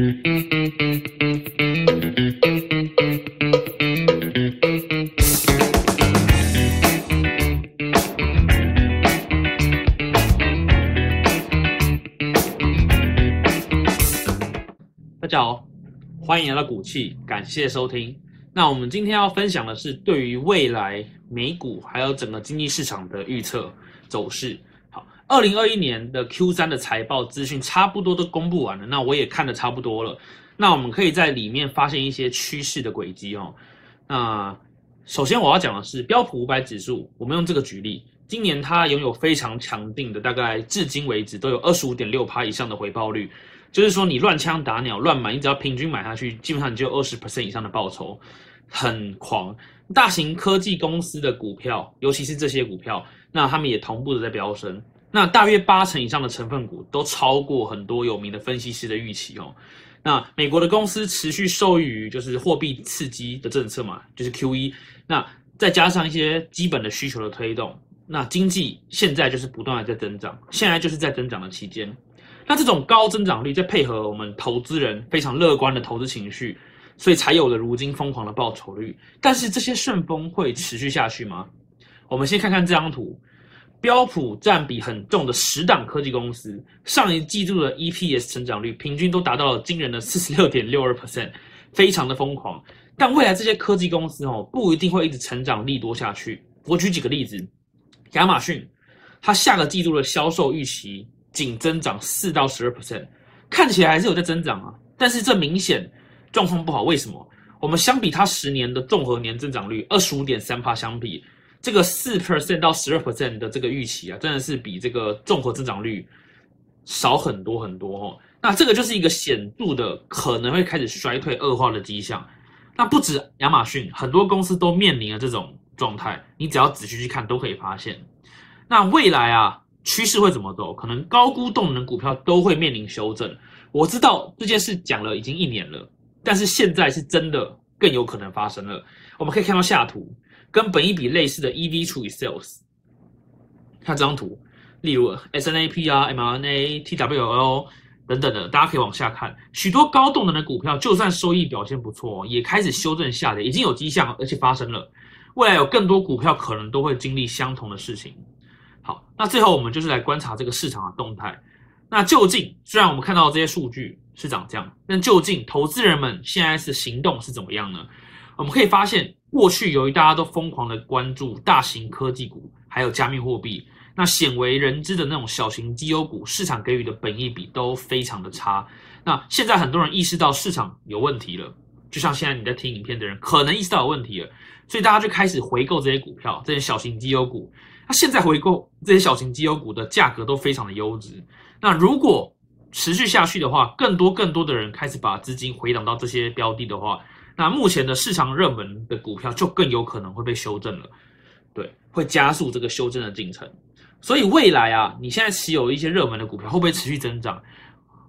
大家好，欢迎来到股气，感谢收听。那我们今天要分享的是对于未来美股还有整个经济市场的预测走势。二零二一年的 Q 三的财报资讯差不多都公布完了，那我也看的差不多了。那我们可以在里面发现一些趋势的轨迹哦。那首先我要讲的是标普五百指数，我们用这个举例，今年它拥有非常强劲的，大概至今为止都有二十五点六趴以上的回报率。就是说，你乱枪打鸟、乱买，你只要平均买下去，基本上你就有二十 percent 以上的报酬，很狂。大型科技公司的股票，尤其是这些股票，那他们也同步的在飙升。那大约八成以上的成分股都超过很多有名的分析师的预期哦。那美国的公司持续受益于就是货币刺激的政策嘛，就是 Q E。那再加上一些基本的需求的推动，那经济现在就是不断的在增长，现在就是在增长的期间。那这种高增长率，再配合我们投资人非常乐观的投资情绪，所以才有了如今疯狂的报酬率。但是这些顺风会持续下去吗？我们先看看这张图，标普占比很重的十档科技公司，上一季度的 EPS 成长率平均都达到了惊人的四十六点六二 percent，非常的疯狂。但未来这些科技公司哦，不一定会一直成长力多下去。我举几个例子，亚马逊，它下个季度的销售预期。仅增长四到十二 percent，看起来还是有在增长啊，但是这明显状况不好。为什么？我们相比它十年的综合年增长率二十五点三帕相比，这个四 percent 到十二 percent 的这个预期啊，真的是比这个综合增长率少很多很多哦。那这个就是一个显著的可能会开始衰退恶化的迹象。那不止亚马逊，很多公司都面临了这种状态。你只要仔细去看，都可以发现。那未来啊。趋势会怎么走？可能高估动能股票都会面临修正。我知道这件事讲了已经一年了，但是现在是真的更有可能发生了。我们可以看到下图，跟本一比类似的 EV 除以 Sales，看这张图，例如 SNAP 啊、mRNA、TWL 等等的，大家可以往下看。许多高动能的股票，就算收益表现不错，也开始修正下跌，已经有迹象，而且发生了。未来有更多股票可能都会经历相同的事情。好，那最后我们就是来观察这个市场的动态。那究竟，虽然我们看到这些数据是涨这样，但究竟投资人们现在是行动是怎么样呢？我们可以发现，过去由于大家都疯狂的关注大型科技股，还有加密货币，那鲜为人知的那种小型绩优股，市场给予的本益比都非常的差。那现在很多人意识到市场有问题了，就像现在你在听影片的人，可能意识到有问题了，所以大家就开始回购这些股票，这些小型绩优股。那现在回购这些小型绩优股的价格都非常的优质。那如果持续下去的话，更多更多的人开始把资金回档到这些标的的话，那目前的市场热门的股票就更有可能会被修正了。对，会加速这个修正的进程。所以未来啊，你现在持有一些热门的股票会不会持续增长？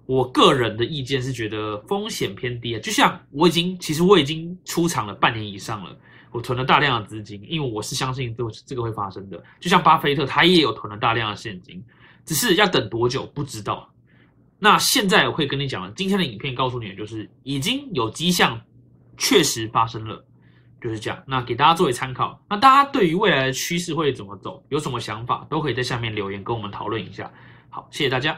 我个人的意见是觉得风险偏低啊。就像我已经，其实我已经出场了半年以上了。我囤了大量的资金，因为我是相信这这个会发生的。就像巴菲特，他也有囤了大量的现金，只是要等多久不知道。那现在我会跟你讲了，今天的影片告诉你，就是已经有迹象，确实发生了，就是这样。那给大家作为参考。那大家对于未来的趋势会怎么走，有什么想法，都可以在下面留言跟我们讨论一下。好，谢谢大家。